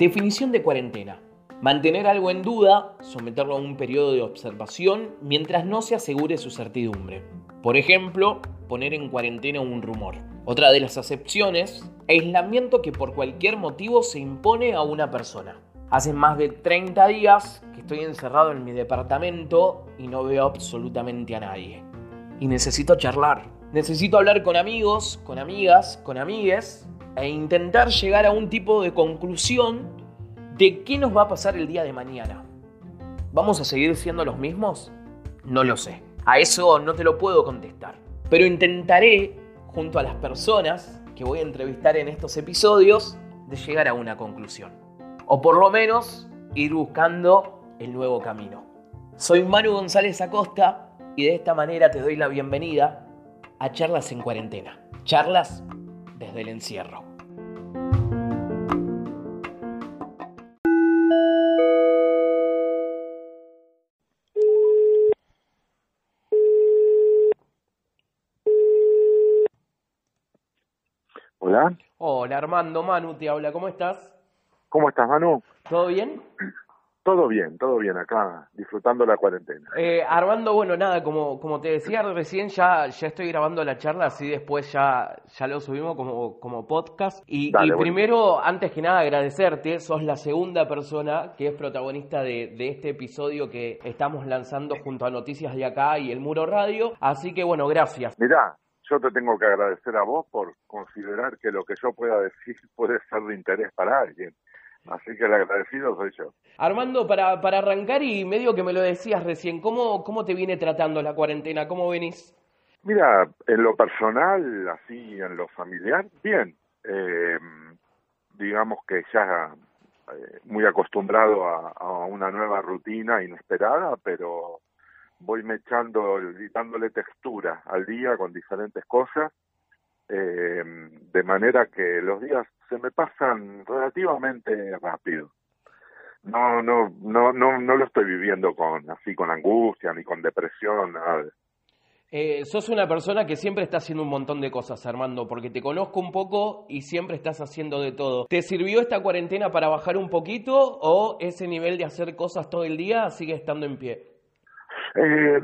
Definición de cuarentena. Mantener algo en duda, someterlo a un periodo de observación mientras no se asegure su certidumbre. Por ejemplo, poner en cuarentena un rumor. Otra de las acepciones, aislamiento que por cualquier motivo se impone a una persona. Hace más de 30 días que estoy encerrado en mi departamento y no veo absolutamente a nadie. Y necesito charlar. Necesito hablar con amigos, con amigas, con amigues e intentar llegar a un tipo de conclusión de qué nos va a pasar el día de mañana. ¿Vamos a seguir siendo los mismos? No lo sé. A eso no te lo puedo contestar. Pero intentaré, junto a las personas que voy a entrevistar en estos episodios, de llegar a una conclusión. O por lo menos ir buscando el nuevo camino. Soy Manu González Acosta y de esta manera te doy la bienvenida a Charlas en Cuarentena. Charlas desde el encierro. Hola. Hola Armando, Manu te habla, ¿cómo estás? ¿Cómo estás, Manu? ¿Todo bien? Todo bien, todo bien acá, disfrutando la cuarentena. Eh, Armando, bueno, nada, como, como te decía recién, ya, ya estoy grabando la charla, así después ya, ya lo subimos como, como podcast. Y, Dale, y bueno. primero, antes que nada, agradecerte, sos la segunda persona que es protagonista de, de este episodio que estamos lanzando junto a Noticias de Acá y El Muro Radio, así que bueno, gracias. Mirá, yo te tengo que agradecer a vos por considerar que lo que yo pueda decir puede ser de interés para alguien. Así que el agradecido soy yo. Armando, para, para arrancar y medio que me lo decías recién, ¿cómo, ¿cómo te viene tratando la cuarentena? ¿Cómo venís? Mira, en lo personal, así en lo familiar, bien. Eh, digamos que ya eh, muy acostumbrado a, a una nueva rutina inesperada, pero voy mechando dándole textura al día con diferentes cosas, eh, de manera que los días se me pasan relativamente rápido. No, no, no, no, no lo estoy viviendo con así con angustia ni con depresión, nada. Eh, sos una persona que siempre está haciendo un montón de cosas, Armando, porque te conozco un poco y siempre estás haciendo de todo. ¿Te sirvió esta cuarentena para bajar un poquito o ese nivel de hacer cosas todo el día sigue estando en pie? Eh,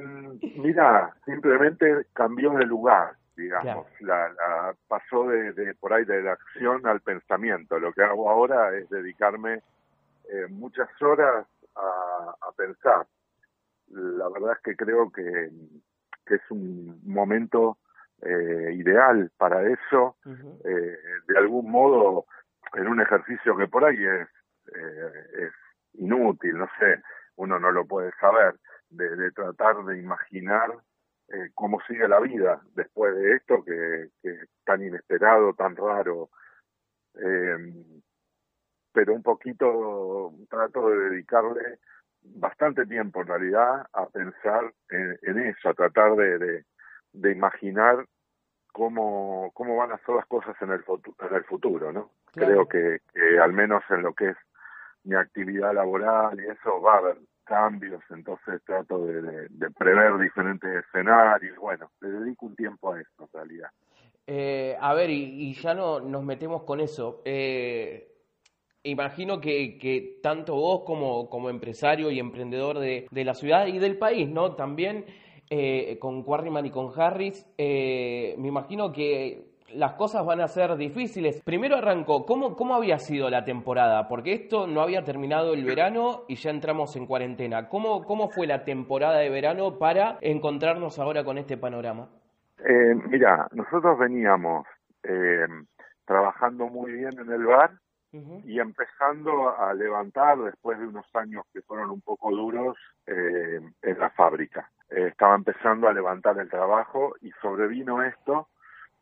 mira, simplemente cambió de lugar, digamos. La, la- pasó de, de por ahí de la acción al pensamiento. Lo que hago ahora es dedicarme eh, muchas horas a, a pensar. La verdad es que creo que, que es un momento eh, ideal para eso. Eh, de algún modo, en un ejercicio que por ahí es, eh, es inútil, no sé, uno no lo puede saber, de, de tratar de imaginar eh, cómo sigue la vida después de esto que, que es tan inesperado, tan raro. Eh, pero un poquito trato de dedicarle bastante tiempo en realidad a pensar en, en eso, a tratar de, de, de imaginar cómo, cómo van a ser las cosas en el, en el futuro, ¿no? Claro. Creo que, que al menos en lo que es mi actividad laboral y eso va a haber cambios, entonces trato de, prever diferentes escenarios, bueno, le dedico un tiempo a eso en realidad. Eh, a ver, y, ya no nos metemos con eso. Eh, imagino que, tanto vos como, como empresario y emprendedor de, de la ciudad y del país, ¿no? También eh, con Quarryman y con Harris, me imagino que las cosas van a ser difíciles. Primero arrancó, ¿cómo, ¿cómo había sido la temporada? Porque esto no había terminado el verano y ya entramos en cuarentena. ¿Cómo, cómo fue la temporada de verano para encontrarnos ahora con este panorama? Eh, mira, nosotros veníamos eh, trabajando muy bien en el bar y empezando a levantar después de unos años que fueron un poco duros eh, en la fábrica. Eh, estaba empezando a levantar el trabajo y sobrevino esto.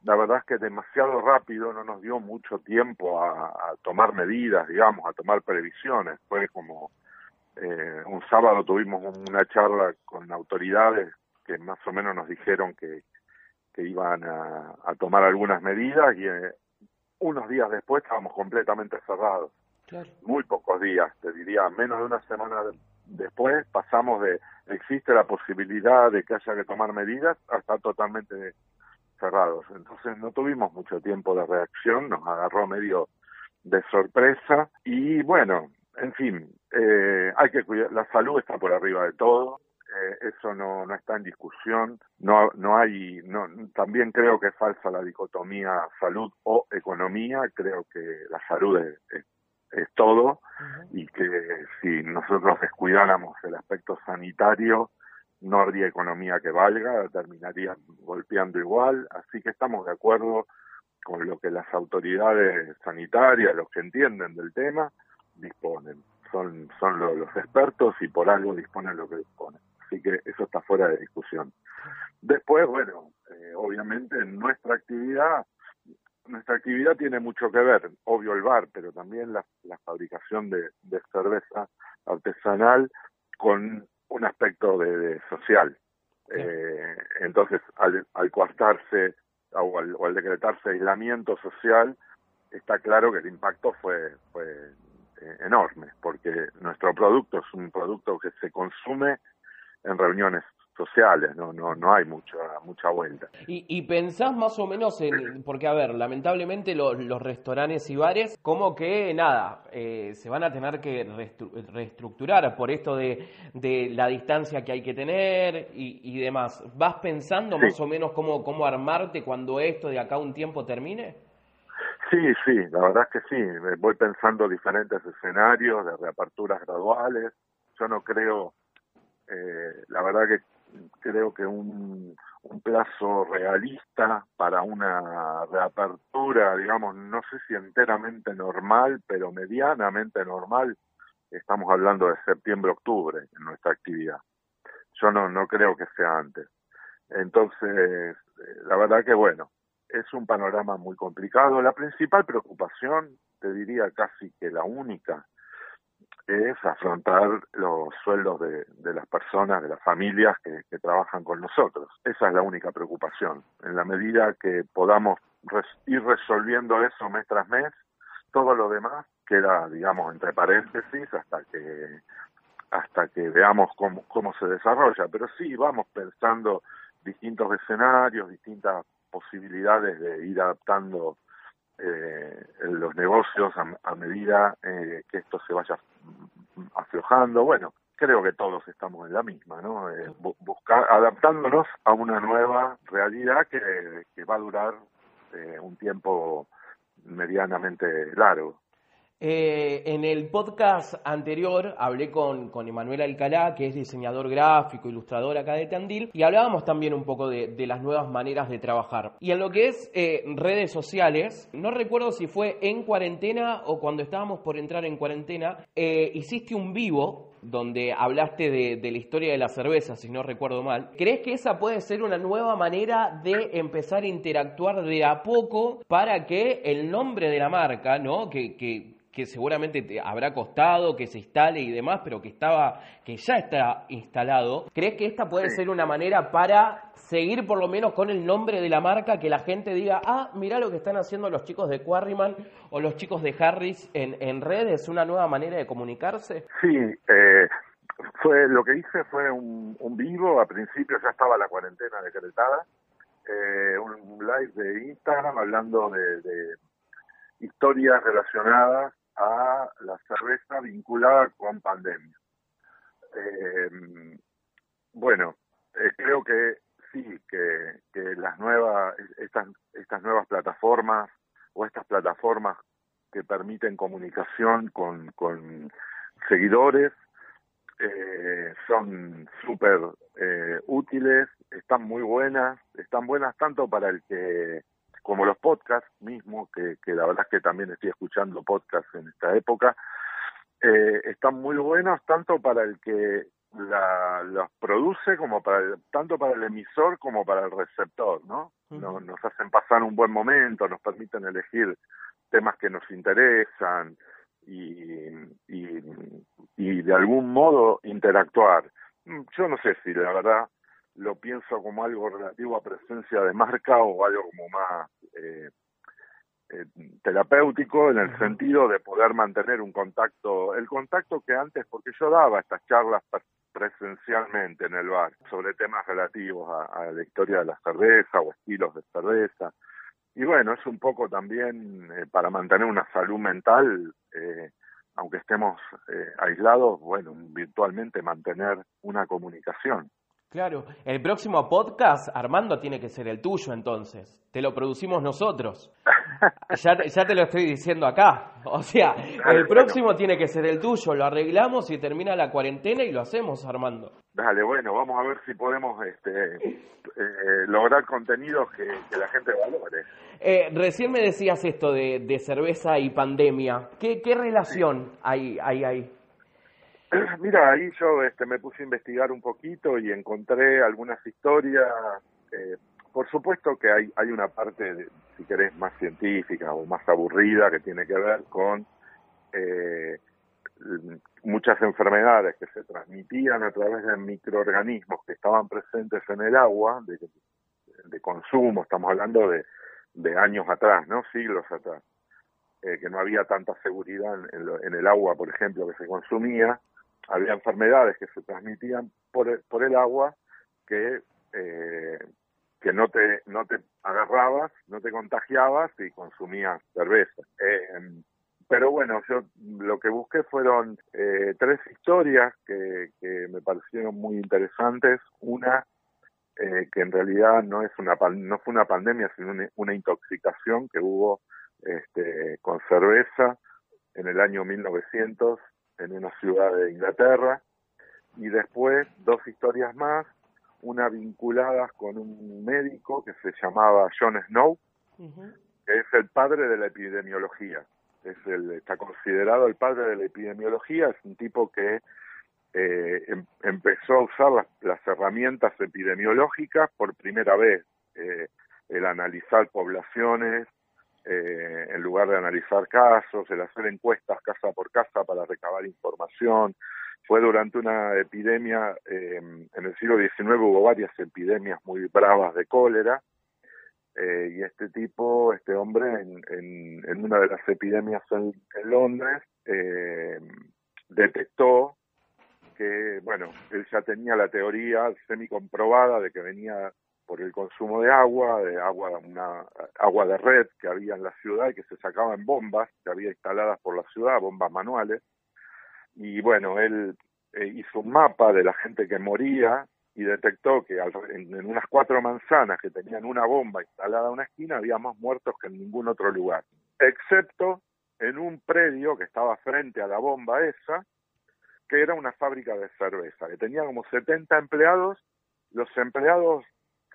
La verdad es que demasiado rápido, no nos dio mucho tiempo a, a tomar medidas, digamos, a tomar previsiones. Fue como eh, un sábado tuvimos una charla con autoridades que más o menos nos dijeron que, que iban a, a tomar algunas medidas y eh, unos días después estábamos completamente cerrados Claro. muy pocos días, te diría, menos de una semana de- después pasamos de existe la posibilidad de que haya que tomar medidas a estar totalmente cerrados. Entonces no tuvimos mucho tiempo de reacción, nos agarró medio de sorpresa y bueno, en fin, eh, hay que cuidar, la salud está por arriba de todo, eh, eso no, no está en discusión, no, no hay, no, también creo que es falsa la dicotomía salud o economía, creo que la salud es, es, todo y que si nosotros descuidáramos el aspecto sanitario, no habría economía que valga, terminaría golpeando igual, así que estamos de acuerdo con lo que las autoridades sanitarias, los que entienden del tema, disponen. Son, son los, expertos y por algo disponen lo que disponen. Así que eso está fuera de discusión. Después, bueno, eh, obviamente nuestra actividad, nuestra actividad tiene mucho que ver, obvio el bar, pero también la, fabricación de, cerveza artesanal con un aspecto de, social. Eh, entonces, al, al coartarse o al, decretarse aislamiento social, está claro que el impacto fue, fue eh, enorme, porque nuestro producto es un producto que se consume en reuniones sociales, no, no, no hay mucha, mucha vuelta. ¿Y, y pensás más o menos en, porque a ver, lamentablemente los, los restaurantes y bares, como que nada, eh, se van a tener que reestructurar por esto de, de, la distancia que hay que tener y, y demás. ¿Vas pensando más o menos cómo, cómo armarte cuando esto de acá un tiempo termine? Sí, sí, la verdad es que sí, voy pensando diferentes escenarios de reaperturas graduales. Yo no creo, eh, la verdad que creo que un, plazo realista para una reapertura, digamos, no sé si enteramente normal, pero medianamente normal, estamos hablando de septiembre-octubre en nuestra actividad. Yo no, no creo que sea antes. Entonces, la verdad que bueno, es un panorama muy complicado. La principal preocupación, te diría casi que la única, es afrontar los sueldos de, de las personas, de las familias que, trabajan con nosotros. Esa es la única preocupación. En la medida que podamos ir resolviendo eso mes tras mes, todo lo demás queda, digamos, entre paréntesis hasta que hasta que veamos cómo, cómo se desarrolla. Pero sí, vamos pensando distintos escenarios, distintas posibilidades de ir adaptando eh, los negocios a, medida eh, que esto se vaya aflojando. Bueno, creo que todos estamos en la misma, ¿no? Eh, adaptándonos a una nueva realidad que, que va a durar eh, un tiempo medianamente largo. Eh, en el podcast anterior hablé con, con Emanuel Alcalá, que es diseñador gráfico, ilustrador acá de Tandil, y hablábamos también un poco de, las nuevas maneras de trabajar. Y en lo que es eh, redes sociales, no recuerdo si fue en cuarentena o cuando estábamos por entrar en cuarentena, eh, hiciste un vivo donde hablaste de, de, la historia de la cerveza, si no recuerdo mal. ¿Crees que esa puede ser una nueva manera de empezar a interactuar de a poco para que el nombre de la marca, ¿no? Que, que que seguramente te habrá costado que se instale y demás, pero que estaba, que ya está instalado. ¿Crees que esta puede ser una manera para seguir por lo menos con el nombre de la marca, que la gente diga, ah, mira lo que están haciendo los chicos de Quarryman o los chicos de Harris en, en redes, una nueva manera de comunicarse? Sí, eh, fue lo que hice fue un, vivo, a principio ya estaba la cuarentena decretada, eh, un live de Instagram hablando de, de historias relacionadas a la cerveza vinculada con pandemia. Eh, bueno, eh, creo que sí, que, que las nuevas, estas, estas nuevas plataformas o estas plataformas que permiten comunicación con, con seguidores eh, son súper eh, útiles, están muy buenas, están buenas tanto para el que como los podcasts mismo, que, que la verdad es que también estoy escuchando podcasts en esta época, eh, están muy buenos tanto para el que la, los produce como para el, tanto para el emisor como para el receptor, ¿no? Nos hacen pasar un buen momento, nos permiten elegir temas que nos interesan y, y, y de algún modo interactuar. Yo no sé si la verdad lo pienso como algo relativo a presencia de marca o algo como más eh, eh, terapéutico en el sentido de poder mantener un contacto, el contacto que antes, porque yo daba estas charlas presencialmente en el bar sobre temas relativos a, la historia de la cerveza o estilos de cerveza. Y bueno, es un poco también eh, para mantener una salud mental, eh, aunque estemos eh, aislados, bueno, virtualmente mantener una comunicación. Claro, el próximo podcast, Armando, tiene que ser el tuyo entonces. Te lo producimos nosotros. Ya, ya te lo estoy diciendo acá. O sea, el próximo tiene que ser el tuyo. Lo arreglamos y termina la cuarentena y lo hacemos, Armando. Dale, bueno, vamos a ver si podemos este, eh, lograr contenidos que, la gente valore. Eh, recién me decías esto de, cerveza y pandemia. ¿Qué, qué relación hay, hay ahí? Mira, ahí yo este, me puse a investigar un poquito y encontré algunas historias. Eh, por supuesto que hay, hay una parte, si querés, más científica o más aburrida que tiene que ver con eh, muchas enfermedades que se transmitían a través de microorganismos que estaban presentes en el agua, de, de consumo, estamos hablando de, de años atrás, ¿no? Siglos atrás. Eh, que no había tanta seguridad en, en, el agua, por ejemplo, que se consumía, había enfermedades que se transmitían por el, por el agua que eh, que no te no te agarrabas, no te contagiabas y consumías cerveza. Eh, pero bueno, yo lo que busqué fueron eh, tres historias que, que, me parecieron muy interesantes. Una eh, que en realidad no es una no fue una pandemia, sino una, una intoxicación que hubo este, con cerveza en el año 1900 en una ciudad de Inglaterra, y después dos historias más, una vinculada con un médico que se llamaba John Snow, que es el padre de la epidemiología, es el, está considerado el padre de la epidemiología, es un tipo que eh, em, empezó a usar las, herramientas epidemiológicas por primera vez, eh, el analizar poblaciones, eh, en lugar de analizar casos, el hacer encuestas casa por casa para recabar información. Fue durante una epidemia, eh, en el siglo XIX hubo varias epidemias muy bravas de cólera, eh, y este tipo, este hombre, en, en, una de las epidemias en, en Londres, eh, detectó que, bueno, él ya tenía la teoría semi comprobada de que venía por el consumo de agua, de agua, una agua de red que había en la ciudad y que se sacaba en bombas que había instaladas por la ciudad, bombas manuales. Y bueno, él eh, hizo un mapa de la gente que moría y detectó que en, unas cuatro manzanas que tenían una bomba instalada en una esquina había más muertos que en ningún otro lugar, excepto en un predio que estaba frente a la bomba esa, que era una fábrica de cerveza, que tenía como 70 empleados, los empleados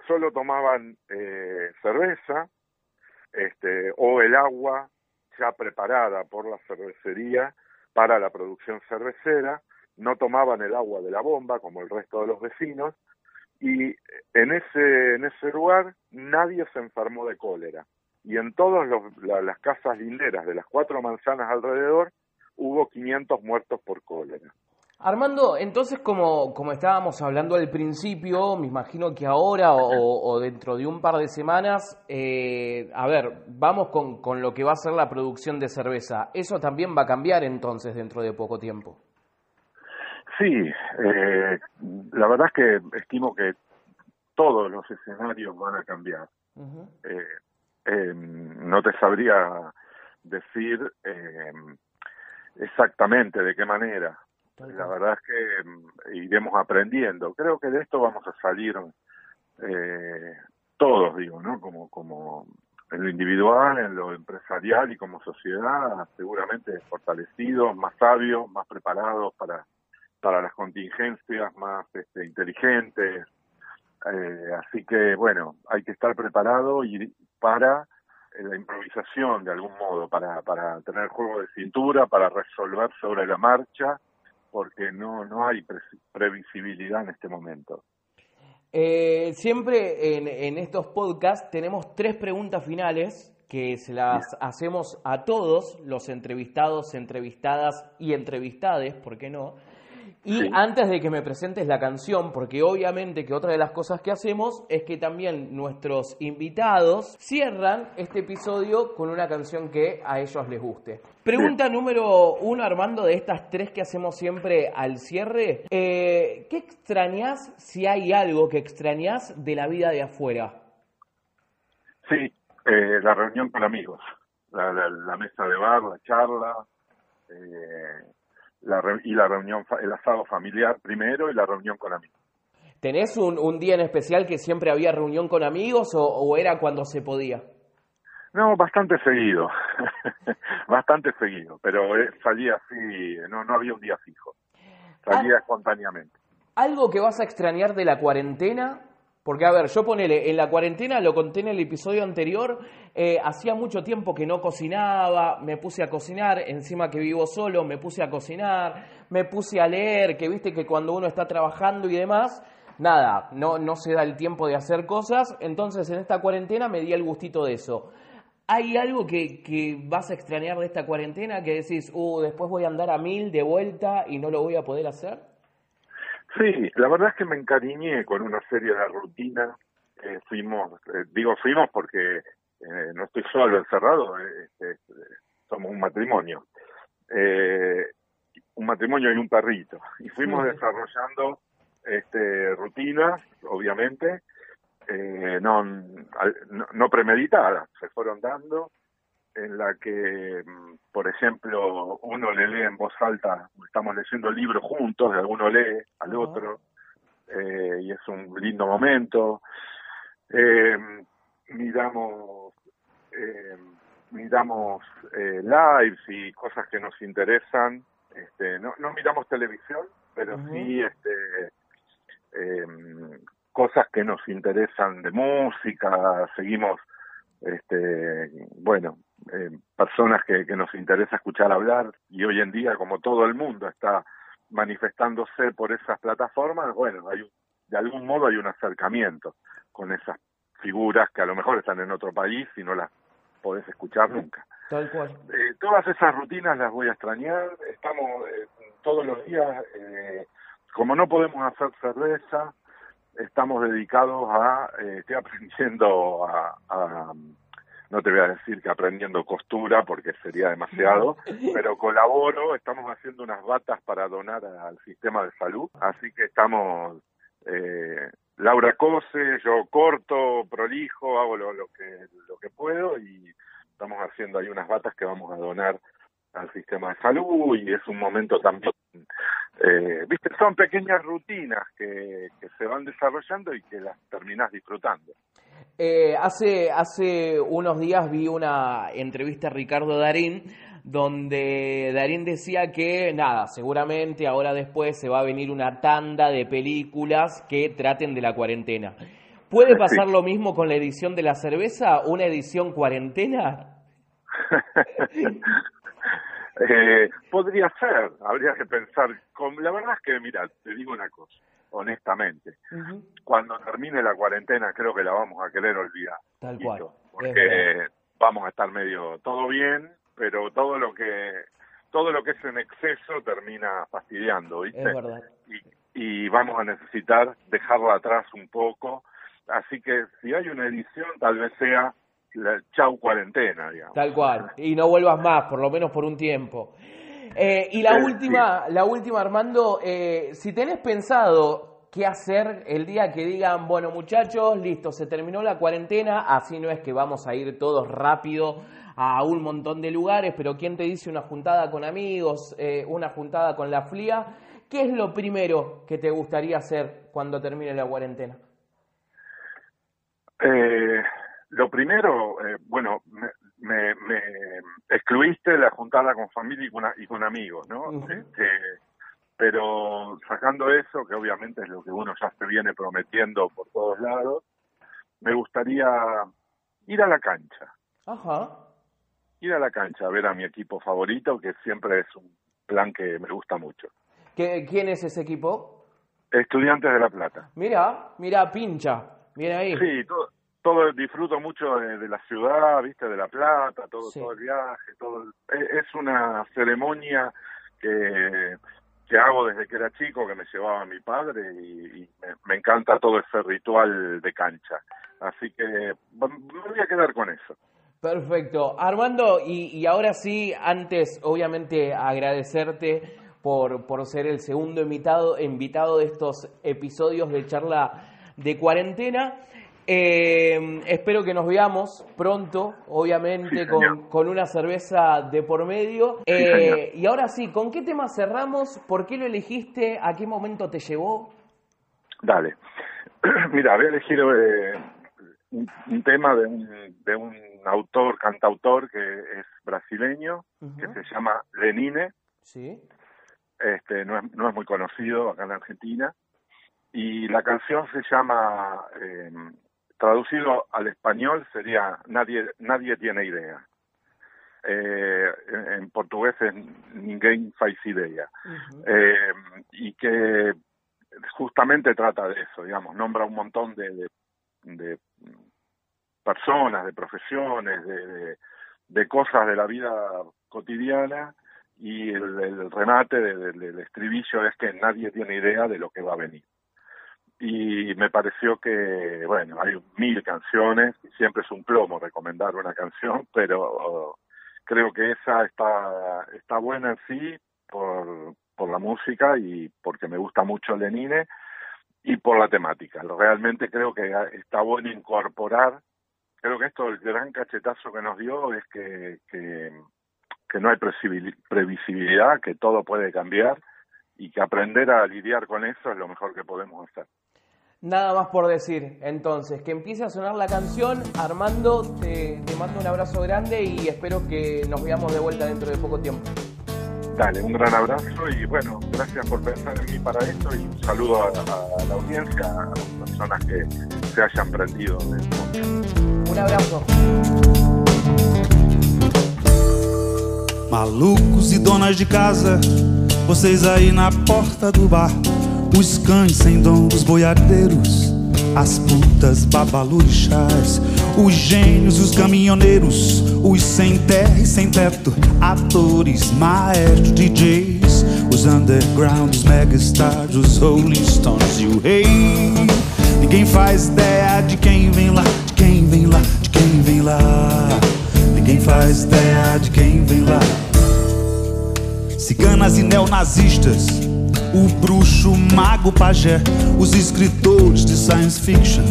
solo tomaban eh, cerveza este, o el agua ya preparada por la cervecería para la producción cervecera, no tomaban el agua de la bomba como el resto de los vecinos y en ese en ese lugar nadie se enfermó de cólera y en todas las casas linderas de las cuatro manzanas alrededor hubo 500 muertos por cólera. Armando, entonces como, como estábamos hablando al principio, me imagino que ahora o, dentro de un par de semanas, eh, a ver, vamos con, con, lo que va a ser la producción de cerveza. ¿Eso también va a cambiar entonces dentro de poco tiempo? Sí, eh, la verdad es que estimo que todos los escenarios van a cambiar. eh, em, no te sabría decir em, exactamente de qué manera la verdad es que mm, iremos aprendiendo. Creo que de esto vamos a salir eh, todos, digo, ¿no? Como, como en lo individual, en lo empresarial y como sociedad, seguramente fortalecidos, más sabios, más preparados para, para las contingencias, más este, inteligentes. Eh, así que, bueno, hay que estar preparado y para eh, la improvisación de algún modo, para, para tener juego de cintura, para resolver sobre la marcha porque no, no hay previsibilidad en este momento. Eh, siempre en, en, estos podcasts tenemos tres preguntas finales que se las hacemos a todos los entrevistados, entrevistadas y entrevistades, ¿por qué no? Y antes de que me presentes la canción, porque obviamente que otra de las cosas que hacemos es que también nuestros invitados cierran este episodio con una canción que a ellos les guste. Pregunta número uno, Armando, de estas tres que hacemos siempre al cierre. Eh, ¿Qué extrañas, si hay algo que extrañas de la vida de afuera? Sí, eh, la reunión con amigos, la, mesa de bar, la charla, eh, la, y la reunión, el asado familiar primero y la reunión con amigos. ¿Tenés un, un día en especial que siempre había reunión con amigos o, era cuando se podía? No, bastante seguido, bastante seguido, pero eh, salía así, no, no había un día fijo, salía ah. espontáneamente. ¿Algo que vas a extrañar de la cuarentena porque, a ver, yo ponele, en la cuarentena, lo conté en el episodio anterior, eh, hacía mucho tiempo que no cocinaba, me puse a cocinar, encima que vivo solo, me puse a cocinar, me puse a leer, que viste que cuando uno está trabajando y demás, nada, no, no se da el tiempo de hacer cosas, entonces en esta cuarentena me di el gustito de eso. ¿Hay algo que, que vas a extrañar de esta cuarentena que decís, uh, después voy a andar a mil de vuelta y no lo voy a poder hacer? Sí, la verdad es que me encariñé con una serie de rutinas. Eh, fuimos, eh, digo fuimos porque eh, no estoy solo encerrado, este, somos un matrimonio. un matrimonio y un perrito. Y fuimos desarrollando este, rutinas, obviamente, no, no premeditadas, se fueron dando en la que, mm, por ejemplo, uno le lee en voz alta, estamos leyendo el libro juntos, alguno lee al otro, eh, y es un lindo momento. Eh, miramos eh, miramos lives y cosas que nos interesan. Este, no, no miramos televisión, pero sí este, eh, cosas que nos interesan de música, seguimos este, bueno, eh, personas que, que nos interesa escuchar hablar y hoy en día, como todo el mundo está manifestándose por esas plataformas, bueno, hay de algún modo hay un acercamiento con esas figuras que a lo mejor están en otro país y no las podés escuchar nunca. Tal cual. Eh, todas esas rutinas las voy a extrañar. Estamos eh, todos los días, eh, como no podemos hacer cerveza, estamos dedicados a, eh, estoy aprendiendo a, a, no te voy a decir que aprendiendo costura porque sería demasiado, pero colaboro, estamos haciendo unas batas para donar al sistema de salud, así que estamos, eh, Laura cose, yo corto, prolijo, hago lo, lo que lo que puedo y estamos haciendo ahí unas batas que vamos a donar al sistema de salud y es un momento también, eh, viste, son pequeñas rutinas que, que se van desarrollando y que las terminás disfrutando. Eh, hace, hace unos días vi una entrevista a Ricardo Darín donde Darín decía que nada, seguramente ahora después se va a venir una tanda de películas que traten de la cuarentena. ¿Puede pasar lo mismo con la edición de la cerveza? ¿Una edición cuarentena? eh, podría ser, habría que pensar. Con, la verdad es que, mira, te digo una cosa honestamente. Cuando termine la cuarentena creo que la vamos a querer olvidar. Tal cual. Porque vamos a estar medio todo bien, pero todo lo que todo lo que es en exceso termina fastidiando, ¿viste? Es verdad. Y, y vamos a necesitar dejarla atrás un poco. Así que si hay una edición, tal vez sea la chau cuarentena, digamos. Tal cual. Y no vuelvas más, por lo menos por un tiempo. Eh, y la última, la última, Armando, eh, si tenés pensado qué hacer el día que digan, bueno muchachos, listo, se terminó la cuarentena, así no es que vamos a ir todos rápido a un montón de lugares, pero ¿quién te dice una juntada con amigos, eh, una juntada con la FLIA? ¿Qué es lo primero que te gustaría hacer cuando termine la cuarentena? Lo primero, bueno, me, me excluiste la juntada con familia y con, y con amigos, ¿no? Este, pero sacando eso, que obviamente es lo que uno ya se viene prometiendo por todos lados, me gustaría ir a la cancha. Ajá. Ir a la cancha a ver a mi equipo favorito, que siempre es un plan que me gusta mucho. ¿Qué, ¿Quién es ese equipo? Estudiantes de La Plata. Mira, mira, pincha. Viene ahí. Sí, todo, todo disfruto mucho de, la ciudad, viste, de La Plata, todo, todo el viaje, todo. es una ceremonia que, que hago desde que era chico, que me llevaba mi padre y, me, encanta todo ese ritual de cancha. Así que me voy a quedar con eso. Perfecto. Armando, y, ahora sí, antes obviamente agradecerte por, por ser el segundo invitado, invitado de estos episodios de charla de cuarentena. Eh, espero que nos veamos pronto, obviamente, con, una cerveza de por medio. Eh, y ahora sí, ¿con qué tema cerramos? ¿Por qué lo elegiste? ¿A qué momento te llevó? Dale. Mira, voy a elegir eh, un, tema de un, de un autor, cantautor que es brasileño, que se llama Lenine. Sí. Este, no, es, no es muy conocido acá en Argentina. Y la canción se llama traducido al español sería nadie nadie tiene idea. Eh, en, portugués es ninguém faz idea. eh, y que justamente trata de eso, digamos, nombra un montón de, de, personas, de profesiones, de, de, cosas de la vida cotidiana y el, remate del estribillo es que nadie tiene idea de lo que va a venir y me pareció que, bueno, hay mil canciones, siempre es un plomo recomendar una canción, pero creo que esa está, está buena en sí por, por la música y porque me gusta mucho Lenine y por la temática. Realmente creo que está bueno incorporar, creo que esto, el gran cachetazo que nos dio es que, que, que no hay previsibilidad, que todo puede cambiar y que aprender a lidiar con eso es lo mejor que podemos hacer. Nada más por decir. Entonces, que empiece a sonar la canción. Armando, te, mando un abrazo grande y espero que nos veamos de vuelta dentro de poco tiempo. Dale, un gran abrazo y bueno, gracias por pensar en mí para esto y un saludo a, la audiencia, a las personas que se hayan prendido Un abrazo. Malucos e donas de casa, vocês aí na porta do bar. Os cães sem dom dos boiadeiros, as putas babalorixás, os gênios, os caminhoneiros, os sem terra e sem teto, atores, maestros, DJs, os underground, os megastars, os Rolling Stones e o rei. Ninguém faz ideia de quem vem lá, de quem vem lá, de quem vem lá. Ninguém faz ideia de quem vem lá. Ciganas e neonazistas o bruxo, o mago, o pajé, os escritores de science fiction.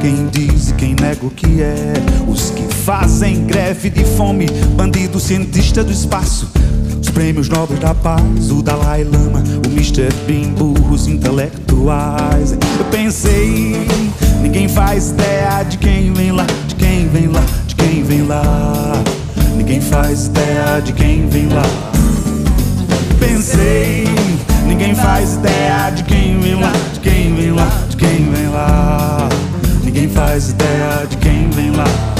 Quem diz e quem nega o que é, os que fazem greve de fome, bandido cientista do espaço, os prêmios nobres da paz, o Dalai Lama, o Mr. Bean, burros intelectuais. Eu pensei, ninguém faz ideia de quem vem lá, de quem vem lá, de quem vem lá. Ninguém faz ideia de quem vem lá. Pensei Ninguém faz ideia de quem vem lá, de quem vem lá, de quem vem lá. Ninguém faz ideia de quem vem lá.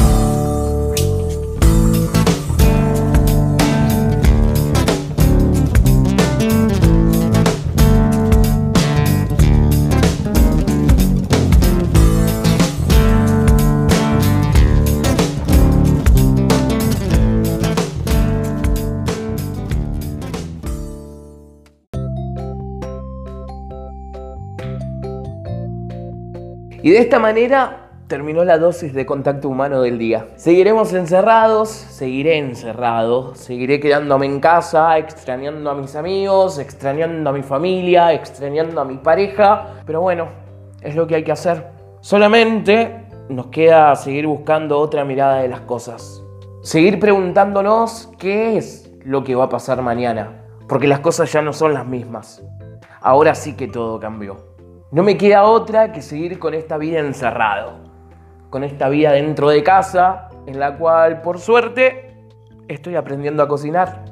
Y de esta manera terminó la dosis de contacto humano del día. Seguiremos encerrados, seguiré encerrado, seguiré quedándome en casa, extrañando a mis amigos, extrañando a mi familia, extrañando a mi pareja, pero bueno, es lo que hay que hacer. Solamente nos queda seguir buscando otra mirada de las cosas. Seguir preguntándonos qué es lo que va a pasar mañana, porque las cosas ya no son las mismas. Ahora sí que todo cambió. No me queda otra que seguir con esta vida encerrado, con esta vida dentro de casa, en la cual por suerte estoy aprendiendo a cocinar.